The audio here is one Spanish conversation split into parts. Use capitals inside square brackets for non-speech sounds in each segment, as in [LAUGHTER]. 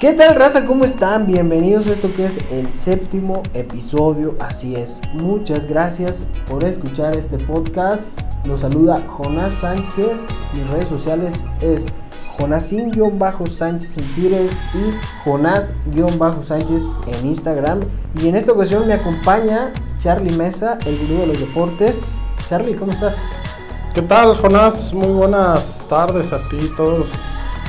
¿Qué tal raza? ¿Cómo están? Bienvenidos a esto que es el séptimo episodio. Así es. Muchas gracias por escuchar este podcast. Los saluda Jonás Sánchez. Mis redes sociales es Jonasín-Sánchez en Twitter y Jonás-Sánchez en Instagram. Y en esta ocasión me acompaña Charlie Mesa, el gurú de los deportes. Charlie, ¿cómo estás? ¿Qué tal, Jonás? Muy buenas tardes a ti, todos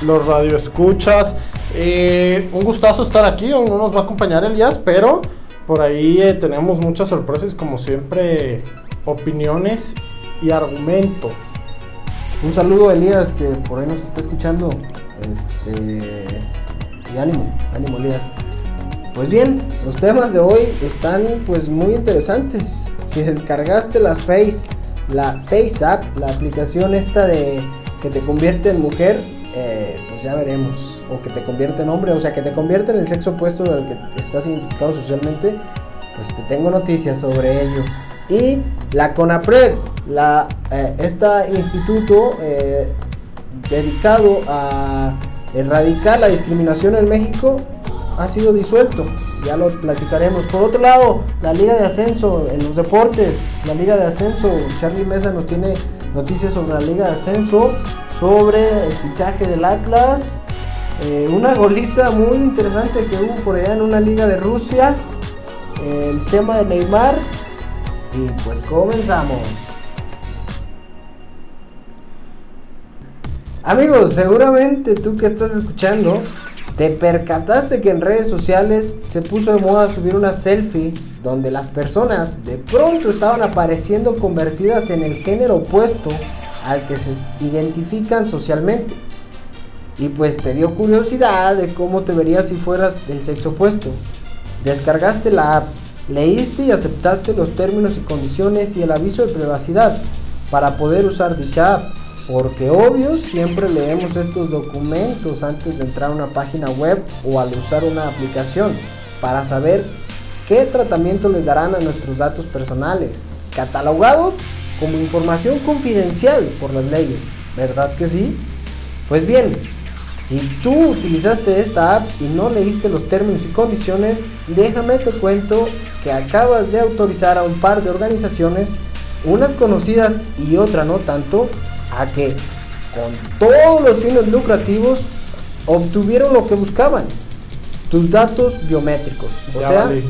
los radioescuchas. Eh, un gustazo estar aquí, no nos va a acompañar Elías, pero por ahí eh, tenemos muchas sorpresas, como siempre, opiniones y argumentos. Un saludo Elías que por ahí nos está escuchando. Este, y ánimo, ánimo Elías. Pues bien, los temas de hoy están pues muy interesantes. Si descargaste la Face, la Face App, la aplicación esta de que te convierte en mujer, eh, pues ya veremos. O que te convierte en hombre, o sea, que te convierte en el sexo opuesto al que estás identificado socialmente, pues te tengo noticias sobre ello. Y la CONAPRED, la, eh, este instituto eh, dedicado a erradicar la discriminación en México, ha sido disuelto. Ya lo platicaremos. Por otro lado, la Liga de Ascenso en los deportes. La Liga de Ascenso, Charlie Mesa nos tiene noticias sobre la Liga de Ascenso, sobre el fichaje del Atlas. Eh, una goliza muy interesante que hubo por allá en una liga de Rusia. el tema de Neymar. Y pues comenzamos. Amigos, seguramente tú que estás escuchando, te percataste que en redes sociales se puso de moda subir una selfie donde las personas de pronto estaban apareciendo convertidas en el género opuesto al que se identifican socialmente. Y pues te dio curiosidad de cómo te verías si fueras del sexo opuesto. Descargaste la app, leíste y aceptaste los términos y condiciones y el aviso de privacidad para poder usar dicha app. Porque obvio, siempre leemos estos documentos antes de entrar a una página web o al usar una aplicación para saber qué tratamiento les darán a nuestros datos personales, catalogados como información confidencial por las leyes. ¿Verdad que sí? Pues bien, si tú utilizaste esta app y no leíste los términos y condiciones, déjame te cuento que acabas de autorizar a un par de organizaciones, unas conocidas y otra no tanto, a que con todos los fines lucrativos obtuvieron lo que buscaban, tus datos biométricos. O ya sea, valí.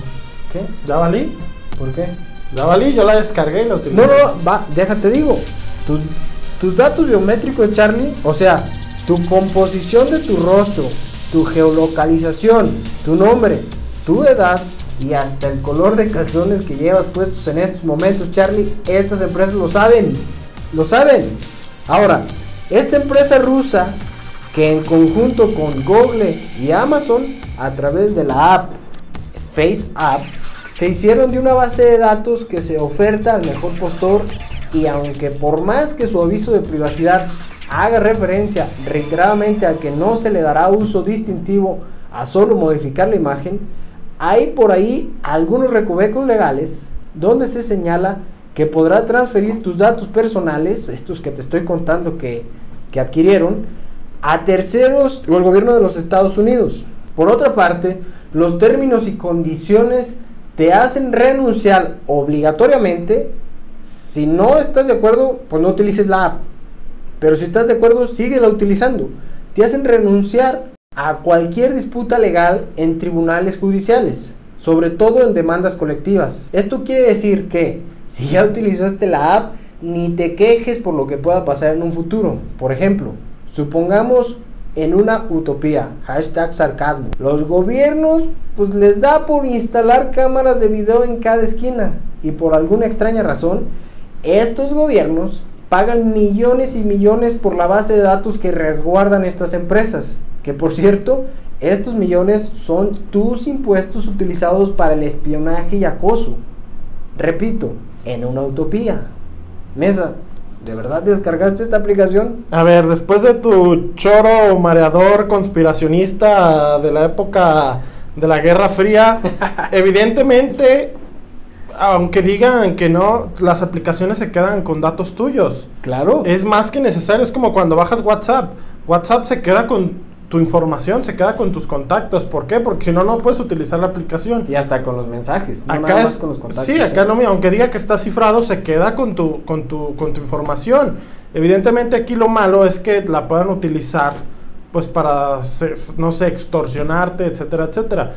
¿qué? ¿Ya valí? ¿Por qué? Ya valí, yo la descargué y la utilicé. No, no, va, déjate digo. Tus, tus datos biométricos, Charlie, o sea, tu composición de tu rostro, tu geolocalización, tu nombre, tu edad y hasta el color de calzones que llevas puestos en estos momentos, Charlie, estas empresas lo saben. Lo saben. Ahora, esta empresa rusa que en conjunto con Google y Amazon a través de la app Face App se hicieron de una base de datos que se oferta al mejor postor y aunque por más que su aviso de privacidad haga referencia reiteradamente a que no se le dará uso distintivo a solo modificar la imagen, hay por ahí algunos recovecos legales donde se señala que podrá transferir tus datos personales, estos que te estoy contando que, que adquirieron, a terceros o el gobierno de los Estados Unidos. Por otra parte, los términos y condiciones te hacen renunciar obligatoriamente. Si no estás de acuerdo, pues no utilices la app. Pero si estás de acuerdo, síguela utilizando. Te hacen renunciar a cualquier disputa legal en tribunales judiciales, sobre todo en demandas colectivas. Esto quiere decir que si ya utilizaste la app, ni te quejes por lo que pueda pasar en un futuro. Por ejemplo, supongamos en una utopía, hashtag sarcasmo. Los gobiernos pues les da por instalar cámaras de video en cada esquina y por alguna extraña razón, estos gobiernos pagan millones y millones por la base de datos que resguardan estas empresas. Que por cierto, estos millones son tus impuestos utilizados para el espionaje y acoso. Repito, en una utopía. Mesa, ¿de verdad descargaste esta aplicación? A ver, después de tu choro mareador conspiracionista de la época de la Guerra Fría, [LAUGHS] evidentemente, aunque digan que no, las aplicaciones se quedan con datos tuyos. Claro. Es más que necesario, es como cuando bajas WhatsApp. WhatsApp se queda con tu información se queda con tus contactos. ¿Por qué? Porque si no, no puedes utilizar la aplicación. Y hasta con los mensajes. No acá es, con los contactos. Sí, acá no, aunque diga que está cifrado, se queda con tu, con tu, con tu información. Evidentemente aquí lo malo es que la puedan utilizar pues para, no sé, extorsionarte, etcétera, etcétera.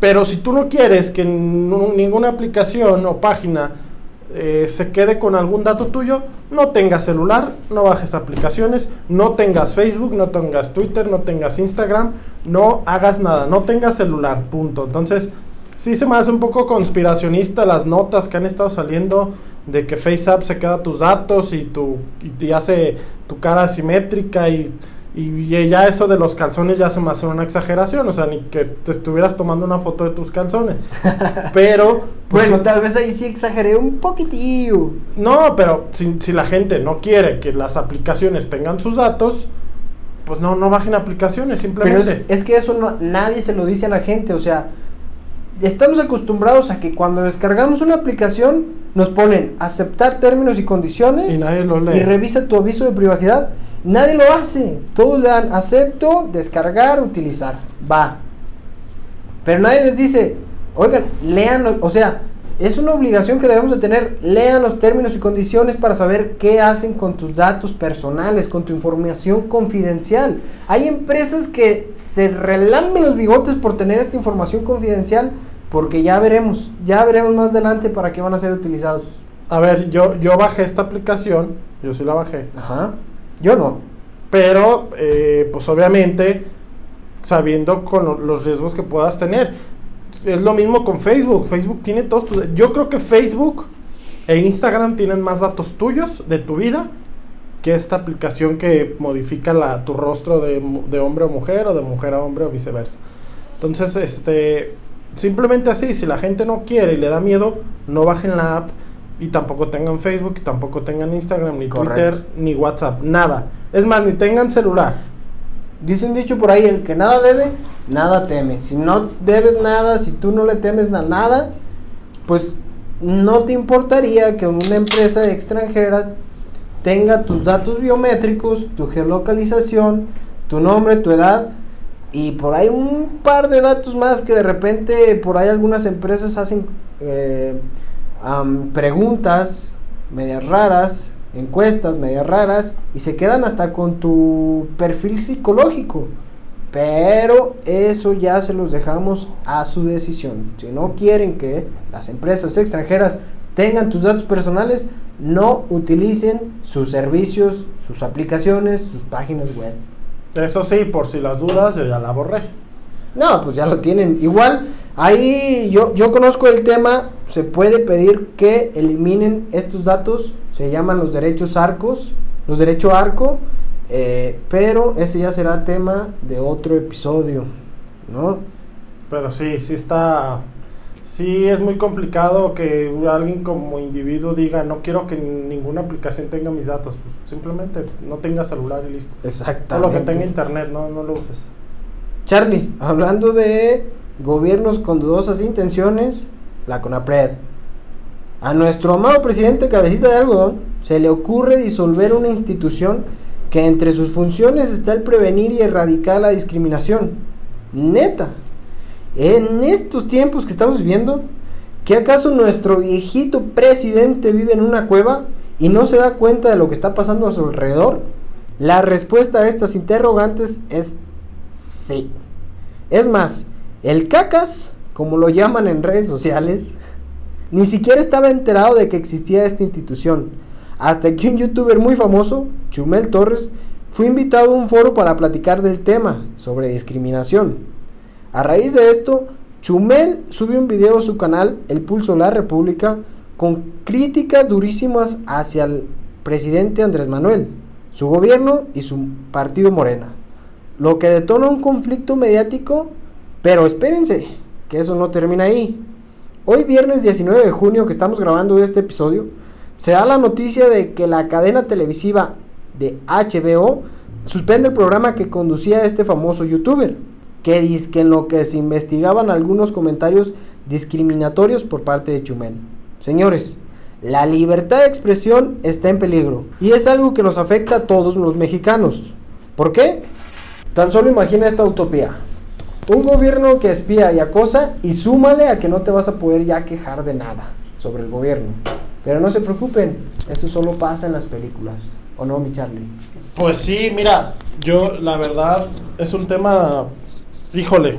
Pero si tú no quieres que ninguna aplicación o página eh, se quede con algún dato tuyo, no tengas celular, no bajes aplicaciones, no tengas Facebook, no tengas Twitter, no tengas Instagram, no hagas nada, no tengas celular, punto. Entonces, sí se me hace un poco conspiracionista las notas que han estado saliendo de que FaceApp se queda tus datos y, tu, y te hace tu cara simétrica y y ya eso de los calzones ya se me hace una exageración, o sea, ni que te estuvieras tomando una foto de tus calzones. [LAUGHS] Pero... Pues, bueno, tal vez ahí sí exageré un poquitillo. No, pero si, si, la gente no quiere que las aplicaciones tengan sus datos, pues no, no bajen aplicaciones, simplemente. es, que eso no, nadie se lo dice a la gente, o sea, estamos acostumbrados a que cuando descargamos una aplicación nos ponen aceptar términos y condiciones y, nadie lo lee. y revisa tu aviso de privacidad Nadie lo hace. Todos le dan acepto, descargar, utilizar. Va. Pero nadie les dice, oigan, lean, o sea, es una obligación que debemos de tener. Lean los términos y condiciones para saber qué hacen con tus datos personales, con tu información confidencial. Hay empresas que se relamben los bigotes por tener esta información confidencial porque ya veremos, ya veremos más adelante para qué van a ser utilizados. A ver, yo, yo bajé esta aplicación, yo sí la bajé. Ajá. Yo no. Pero, eh, pues obviamente, sabiendo con los riesgos que puedas tener. Es lo mismo con Facebook. Facebook tiene todos tus... Yo creo que Facebook e Instagram tienen más datos tuyos de tu vida que esta aplicación que modifica la, tu rostro de, de hombre a mujer o de mujer a hombre o viceversa. Entonces, este, simplemente así, si la gente no quiere y le da miedo, no bajen la app y tampoco tengan Facebook, y tampoco tengan Instagram, ni Twitter, ni WhatsApp, nada. Es más, ni tengan celular. Dice un dicho por ahí, el que nada debe, nada teme. Si no debes nada, si tú no le temes a nada, pues no te importaría que una empresa extranjera tenga tus datos biométricos, tu geolocalización, tu nombre, tu edad y por ahí un par de datos más que de repente por ahí algunas empresas hacen eh, preguntas medias raras, encuestas medias raras y se quedan hasta con tu perfil psicológico. Pero eso ya se los dejamos a su decisión. Si no quieren que las empresas extranjeras tengan tus datos personales, no utilicen sus servicios, sus aplicaciones, sus páginas web. Eso sí, por si las dudas, yo ya la borré. No, pues ya lo tienen. Igual, ahí yo, yo conozco el tema, se puede pedir que eliminen estos datos, se llaman los derechos arcos, los derechos arco, eh, pero ese ya será tema de otro episodio, ¿no? Pero sí, sí está, sí es muy complicado que alguien como individuo diga, no quiero que ninguna aplicación tenga mis datos, pues simplemente no tenga celular y listo. Exactamente. Todo lo que tenga internet, no, no lo uses. Charlie, hablando de gobiernos con dudosas intenciones, la CONAPRED. A nuestro amado presidente Cabecita de Algodón se le ocurre disolver una institución que entre sus funciones está el prevenir y erradicar la discriminación. Neta, en estos tiempos que estamos viviendo, ¿qué acaso nuestro viejito presidente vive en una cueva y no se da cuenta de lo que está pasando a su alrededor? La respuesta a estas interrogantes es Sí. Es más, el cacas, como lo llaman en redes sociales, ni siquiera estaba enterado de que existía esta institución. Hasta que un youtuber muy famoso, Chumel Torres, fue invitado a un foro para platicar del tema sobre discriminación. A raíz de esto, Chumel subió un video a su canal El Pulso de la República con críticas durísimas hacia el presidente Andrés Manuel, su gobierno y su partido Morena lo que detona un conflicto mediático, pero espérense, que eso no termina ahí. Hoy viernes 19 de junio que estamos grabando este episodio, se da la noticia de que la cadena televisiva de HBO suspende el programa que conducía este famoso youtuber, que dice que en lo que se investigaban algunos comentarios discriminatorios por parte de Chumel. Señores, la libertad de expresión está en peligro y es algo que nos afecta a todos los mexicanos. ¿Por qué? Tan solo imagina esta utopía. Un gobierno que espía y acosa y súmale a que no te vas a poder ya quejar de nada sobre el gobierno. Pero no se preocupen, eso solo pasa en las películas. ¿O no, mi Charlie? Pues sí, mira, yo la verdad es un tema, híjole,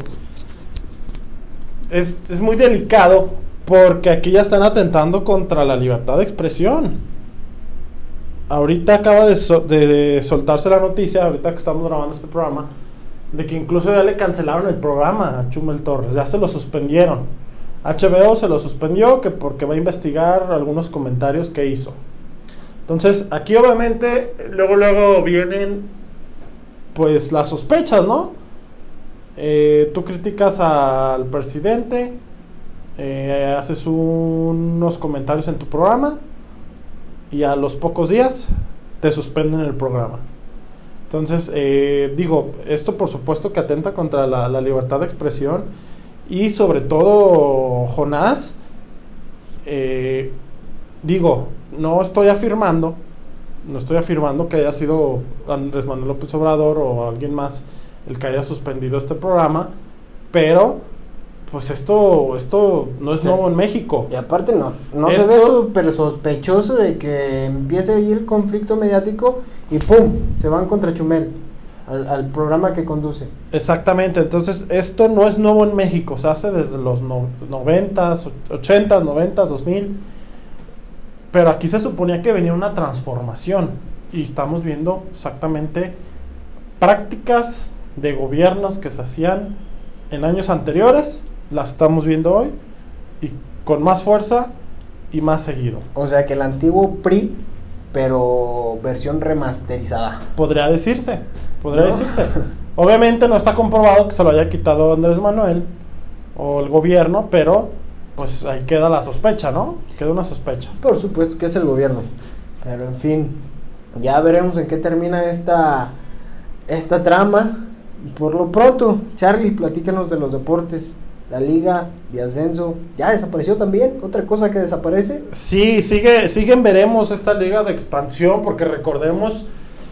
es, es muy delicado porque aquí ya están atentando contra la libertad de expresión. Ahorita acaba de, de soltarse la noticia, ahorita que estamos grabando este programa, de que incluso ya le cancelaron el programa a Chumel Torres, ya se lo suspendieron. HBO se lo suspendió que porque va a investigar algunos comentarios que hizo. Entonces, aquí obviamente, luego, luego vienen, pues, las sospechas, ¿no? Eh, tú criticas al presidente, eh, haces unos comentarios en tu programa y a los pocos días te suspenden el programa. Entonces, eh, digo, esto por supuesto que atenta contra la, la libertad de expresión y sobre todo, Jonás, eh, digo, no estoy afirmando, no estoy afirmando que haya sido Andrés Manuel López Obrador o alguien más el que haya suspendido este programa, pero pues esto, esto no es Sí. nuevo en México. Y aparte no, no Esto- se ve súper sospechoso de que empiece ahí el conflicto mediático y ¡pum! Se van contra Chumel, al, al programa que conduce. Exactamente, entonces esto no es nuevo en México, se hace desde los no, 90s, 80s, 90s, 2000, pero aquí se suponía que venía una transformación y estamos viendo exactamente prácticas de gobiernos que se hacían en años anteriores, las estamos viendo hoy y con más fuerza y más seguido. O sea que el antiguo PRI, pero versión remasterizada. Podría decirse, podría ¿No? decirse. [LAUGHS] Obviamente no está comprobado que se lo haya quitado Andrés Manuel o el gobierno, pero pues ahí queda la sospecha, ¿no? Queda una sospecha. Por supuesto que es el gobierno. Pero en fin, ya veremos en qué termina esta, esta trama. Por lo pronto, Charlie, platícanos de los deportes. La liga de ascenso ya desapareció también. Otra cosa que desaparece. Sí, sigue, siguen veremos esta liga de expansión, porque recordemos,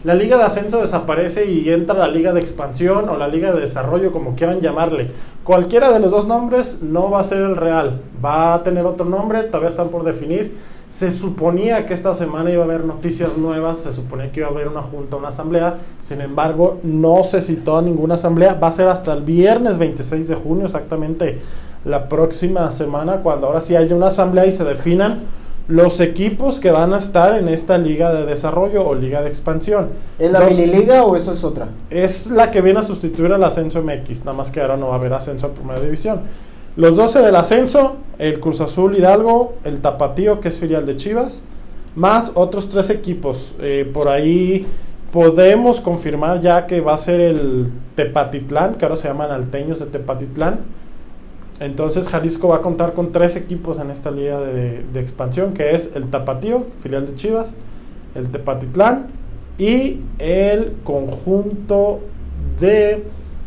la liga de ascenso desaparece y entra la liga de expansión o la liga de desarrollo, como quieran llamarle. Cualquiera de los dos nombres no va a ser el real, va a tener otro nombre, todavía están por definir. Se suponía que esta semana iba a haber noticias nuevas, se suponía que iba a haber una junta, una asamblea, sin embargo no se citó a ninguna asamblea, va a ser hasta el viernes 26 de junio, exactamente la próxima semana, cuando ahora sí haya una asamblea y se definan los equipos que van a estar en esta liga de desarrollo o liga de expansión. ¿Es la mini liga o eso es otra? es la que viene a sustituir al ascenso MX, nada más que ahora no va a haber ascenso a primera división. Los 12 del ascenso, el Cruz Azul Hidalgo, el Tapatío, que es filial de Chivas, más otros tres equipos. Eh, por ahí podemos confirmar ya que va a ser el Tepatitlán, que ahora se llaman Alteños de Tepatitlán. Entonces Jalisco va a contar con tres equipos en esta liga de, de expansión, que es el Tapatío, filial de Chivas, el Tepatitlán y el conjunto de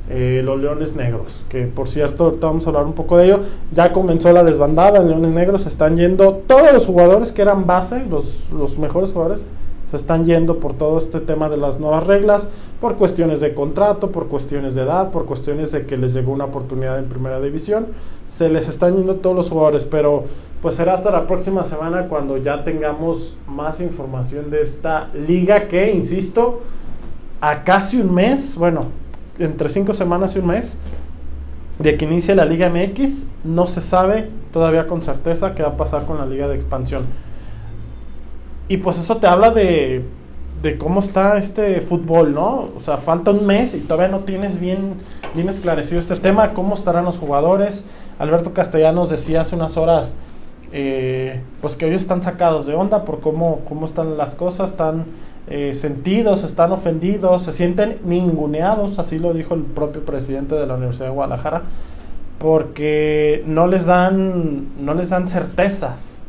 eh, los Leones Negros, que por cierto, ahorita vamos a hablar un poco de ello. Ya comenzó la desbandada en Leones Negros, están yendo todos los jugadores que eran base, los, los mejores jugadores, se están yendo por todo este tema de las nuevas reglas, por cuestiones de contrato, por cuestiones de edad, por cuestiones de que les llegó una oportunidad en primera división. Se les están yendo todos los jugadores, pero pues será hasta la próxima semana cuando ya tengamos más información de esta liga que, insisto, a casi un mes, bueno, entre cinco semanas y un mes, de que inicie la Liga MX, no se sabe todavía con certeza qué va a pasar con la Liga de Expansión. Y pues eso te habla de, de cómo está este fútbol, ¿no? O sea, falta un mes y todavía no tienes bien, bien esclarecido este tema, cómo estarán los jugadores. Alberto Castellanos decía hace unas horas, eh, pues que hoy están sacados de onda por cómo, cómo están las cosas, están eh, sentidos, están ofendidos, se sienten ninguneados, así lo dijo el propio presidente de la Universidad de Guadalajara, porque no les dan, no les dan certezas.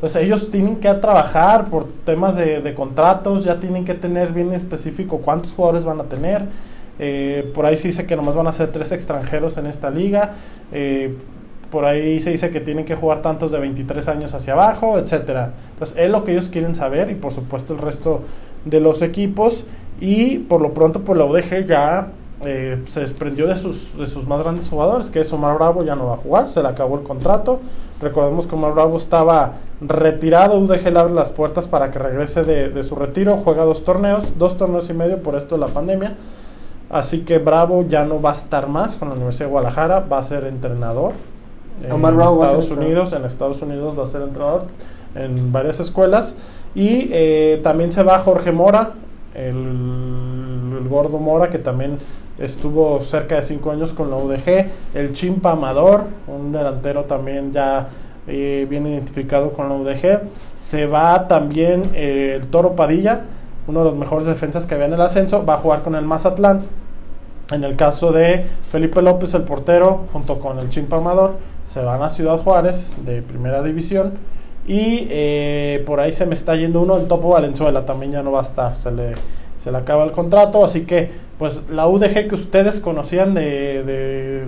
Entonces ellos tienen que trabajar por temas de, contratos, ya tienen que tener bien específico cuántos jugadores van a tener. Eh, por ahí se dice que nomás van a ser tres extranjeros en esta liga. Eh, por ahí se dice que tienen que jugar tantos de 23 años hacia abajo, etcétera. Entonces es lo que ellos quieren saber y por supuesto el resto de los equipos. Y por lo pronto, pues la UDG ya eh, se desprendió de sus, de sus más grandes jugadores, que es Omar Bravo, ya no va a jugar, se le acabó el contrato. Recordemos que Omar Bravo estaba retirado, UDG le abre las puertas para que regrese de, de su retiro, juega dos torneos, dos torneos y medio por esto de la pandemia. Así que Bravo ya no va a estar más con la Universidad de Guadalajara, va a ser entrenador Omar en Bravo va a ser Estados. Unidos. En Estados Unidos va a ser entrenador en varias escuelas. Y eh, también se va Jorge Mora, el gordo Mora, que también estuvo cerca de cinco años con la UDG. El Chimpa Amador, un delantero también ya eh, bien identificado con la UDG. Se va también eh, el Toro Padilla, uno de los mejores defensas que había en el ascenso. Va a jugar con el Mazatlán. En el caso de Felipe López, el portero, junto con el Chimpa Amador, se van a Ciudad Juárez de primera división. Y eh, por ahí se me está yendo uno, el Topo Valenzuela también ya no va a estar, se le, se le acaba el contrato. Así que, pues la UDG que ustedes conocían de, de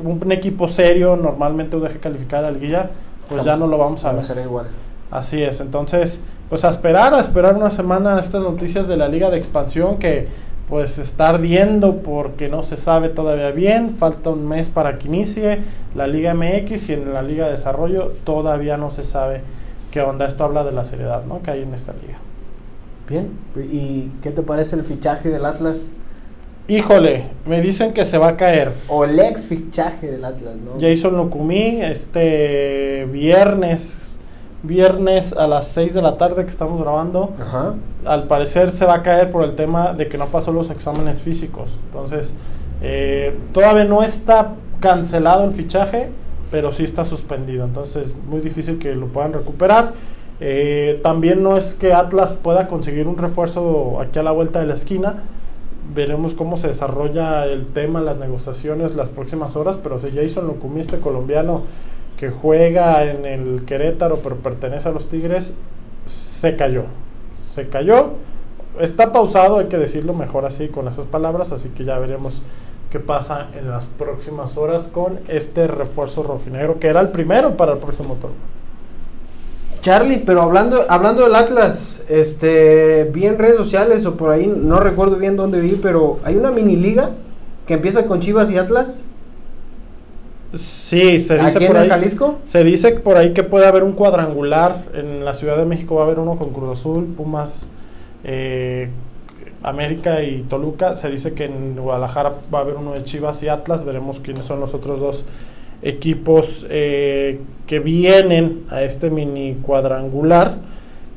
un equipo serio, normalmente UDG calificada a la liguilla, pues ya no lo vamos a ver. será igual. Así es, entonces, pues a esperar, a esperar una semana estas noticias de la Liga de Expansión que pues está ardiendo porque no se sabe todavía bien, falta un mes para que inicie la Liga MX y en la Liga de Desarrollo todavía no se sabe qué onda, esto habla de la seriedad ¿no? que hay en esta liga. Bien. ¿Y qué te parece el fichaje del Atlas? Híjole, me dicen que se va a caer. O el ex fichaje del Atlas, ¿no? Jason Lukumi, este viernes, viernes a las 6 de la tarde que estamos grabando, Ajá. al parecer se va a caer por el tema de que no pasó los exámenes físicos. Entonces, eh, todavía no está cancelado el fichaje, pero sí está suspendido. Entonces, muy difícil que lo puedan recuperar. Eh, también no es que Atlas pueda conseguir un refuerzo aquí a la vuelta de la esquina. Veremos cómo se desarrolla el tema, las negociaciones las próximas horas, pero si Jason Locumí, este colombiano que juega en el Querétaro pero pertenece a los Tigres, se cayó. Se cayó. Está pausado, hay que decirlo mejor así con esas palabras, así que ya veremos qué pasa en las próximas horas con este refuerzo rojinegro, que era el primero para el próximo torneo. Charlie, pero hablando, hablando del Atlas, este, vi en redes sociales o por ahí, no recuerdo bien dónde vi, pero hay una mini liga que empieza con Chivas y Atlas. Sí, se dice ¿Aquí por en ahí. Jalisco? Se dice por ahí que puede haber un cuadrangular. En la Ciudad de México va a haber uno con Cruz Azul, Pumas, eh, América y Toluca. Se dice que en Guadalajara va a haber uno de Chivas y Atlas. Veremos quiénes son los otros dos equipos eh, que vienen a este mini cuadrangular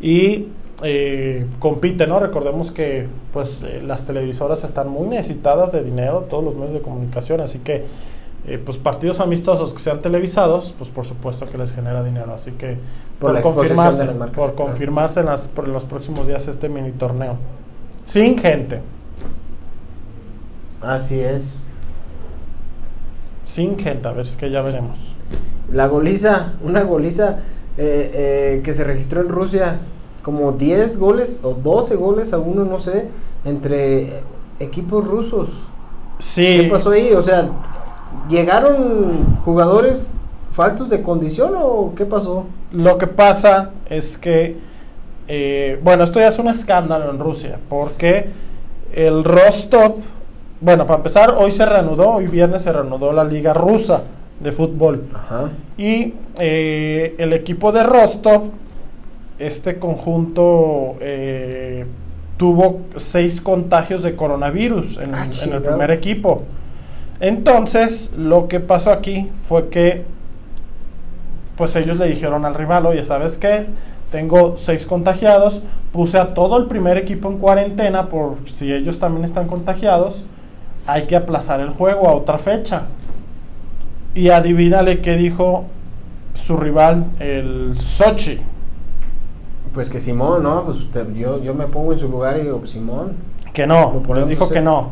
y eh, compiten, ¿no? Recordemos que pues eh, las televisoras están muy necesitadas de dinero, todos los medios de comunicación, así que eh, pues partidos amistosos que sean televisados, pues por supuesto que les genera dinero, así que Por confirmarse, marcas, por confirmarse en, las, por en los próximos días este mini torneo. Sin gente, Así es. Sin gente, a ver, es que ya veremos. La goliza, una goliza eh, eh, que se registró en Rusia, como 10 goles o 12 goles a uno, no sé, entre equipos rusos. Sí, ¿Qué pasó ahí? O sea, ¿llegaron jugadores faltos de condición o qué pasó? Lo que pasa es que, eh, bueno, esto ya es un escándalo en Rusia, porque el Rostov, bueno, para empezar, hoy se reanudó, hoy viernes se reanudó la liga rusa de fútbol. Ajá. Y eh, el equipo de Rostov, este conjunto eh, tuvo seis contagios de coronavirus en, Ah, en el primer equipo. Entonces, lo que pasó aquí fue que, pues ellos le dijeron al rival, oye, ¿sabes qué? Tengo seis contagiados, puse a todo el primer equipo en cuarentena por si ellos también están contagiados, hay que aplazar el juego a otra fecha. Y adivínale qué dijo su rival, el Sochi. Pues que Simón, ¿no? Pues te- yo, yo me pongo en su lugar y digo, pues, Simón. Que no, les dijo hacer. que no.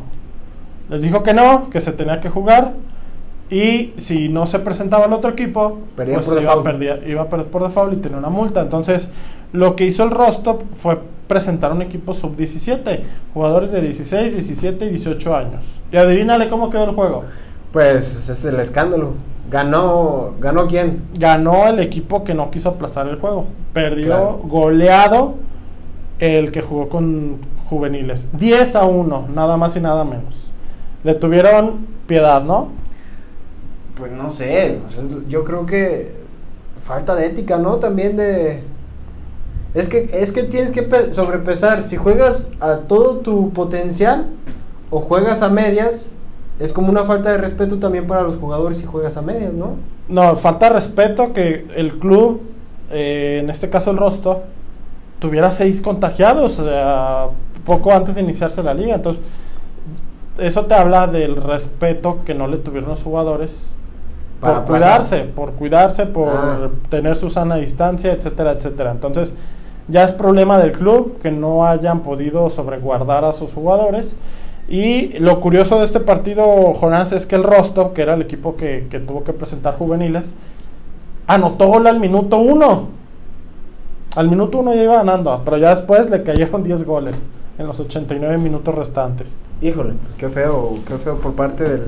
Les dijo que no, que se tenía que jugar. Y si no se presentaba el otro equipo, Perdía pues por iba, a default. perder, iba a perder por default y tenía una multa. Entonces, lo que hizo el Rostov fue presentar un equipo sub-17, jugadores de 16, 17 y 18 años. Y adivínale cómo quedó el juego. Pues es el escándalo. Ganó, ¿ganó quién? Ganó el equipo que no quiso aplazar el juego. Perdió Claro. goleado el que jugó con juveniles. 10 a 1, nada más y nada menos. le tuvieron piedad, ¿no? Pues no sé, pues es- yo creo que falta de ética, ¿no? También de... Es que, es que tienes que pe- sobrepesar, si juegas a todo tu potencial o juegas a medias, es como una falta de respeto también para los jugadores si juegas a medias, ¿no? No, falta respeto que el club, eh, en este caso el Rostov, tuviera seis contagiados poco antes de iniciarse la liga. Entonces, eso te habla del respeto que no le tuvieron los jugadores Para por cuidarse, por cuidarse, por Ah. tener su sana distancia, etcétera, etcétera. Entonces, ya es problema del club que no hayan podido sobreguardar a sus jugadores. Y lo curioso de este partido, Jonás, es que el Rostov, que era el equipo que, que tuvo que presentar juveniles, anotó gol al minuto uno. Al minuto uno ya iba ganando, pero ya después le cayeron [LAUGHS] 10 goles en los 89 minutos restantes. Híjole, qué feo, qué feo por parte del,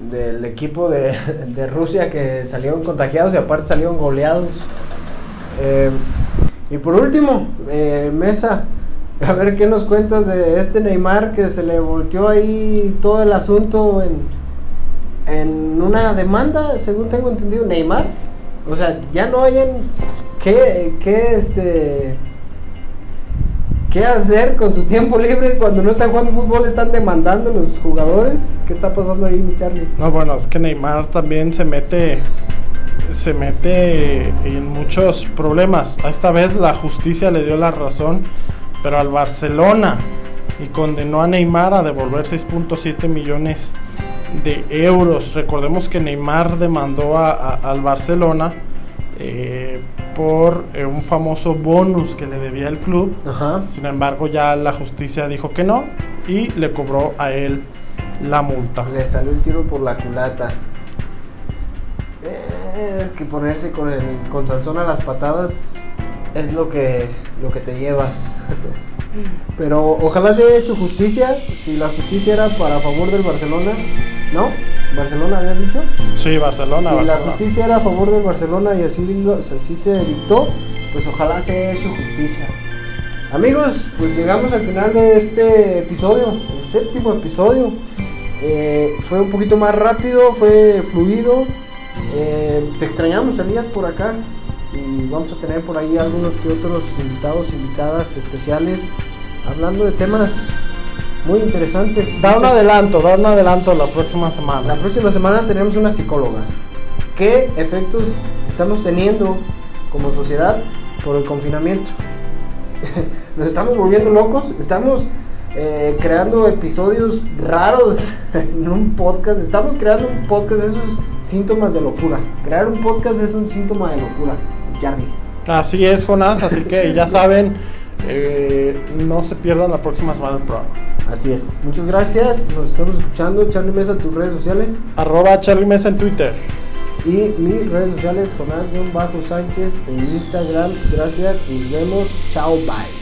del equipo de, [LAUGHS] de Rusia que salieron contagiados y aparte salieron goleados. Eh, y por último, eh, Mesa, a ver qué nos cuentas de este Neymar que se le volteó ahí todo el asunto en, en una demanda, según tengo entendido, Neymar. O sea, ya no hayan qué, qué este ¿Qué hacer con su tiempo libre cuando no están jugando fútbol? ¿Están demandando los jugadores? ¿Qué está pasando ahí, mi Charlie? No, bueno, es que Neymar también se mete se mete en muchos problemas. Esta vez la justicia le dio la razón, pero al Barcelona y condenó a Neymar a devolver 6.7 millones de euros. Recordemos que Neymar demandó a- al Barcelona eh, por eh, un famoso bonus que le debía el club. Ajá. Sin embargo, ya la justicia dijo que no y le cobró a él la multa. Le salió el tiro por la culata. Eh, Es que ponerse con el con Sansón a las patadas es lo que lo que te llevas. [LAUGHS] Pero ojalá se haya hecho justicia. Si la justicia era para favor del Barcelona, ¿no? ¿Barcelona habías dicho? Sí, Barcelona. si la justicia era a favor del Barcelona y así, se dictó, pues ojalá se hecho justicia. Amigos, pues llegamos al final de este episodio, el séptimo episodio. Eh, fue un poquito más rápido, fue fluido. Eh, te extrañamos, Elías, por acá. Y vamos a tener por ahí algunos que otros invitados, invitadas especiales, hablando de temas muy interesantes. Da un adelanto, da un adelanto la próxima semana. la próxima semana tenemos una psicóloga. ¿Qué efectos estamos teniendo como sociedad por el confinamiento? [LAUGHS] Nos estamos volviendo locos, estamos eh, creando episodios raros [LAUGHS] en un podcast. Estamos creando un podcast, eso es síntomas de locura. Crear un podcast es un síntoma de locura, Charlie. Así es, Jonás, así que ya saben, eh, no se pierdan la próxima semana el programa. Así es. Muchas gracias. Nos estamos escuchando. Charlie Mesa, tus redes sociales. Arroba Charlie Mesa en Twitter. Y mis redes sociales, Jonás-Sánchez en Instagram. Gracias. Nos vemos. Chao. Bye.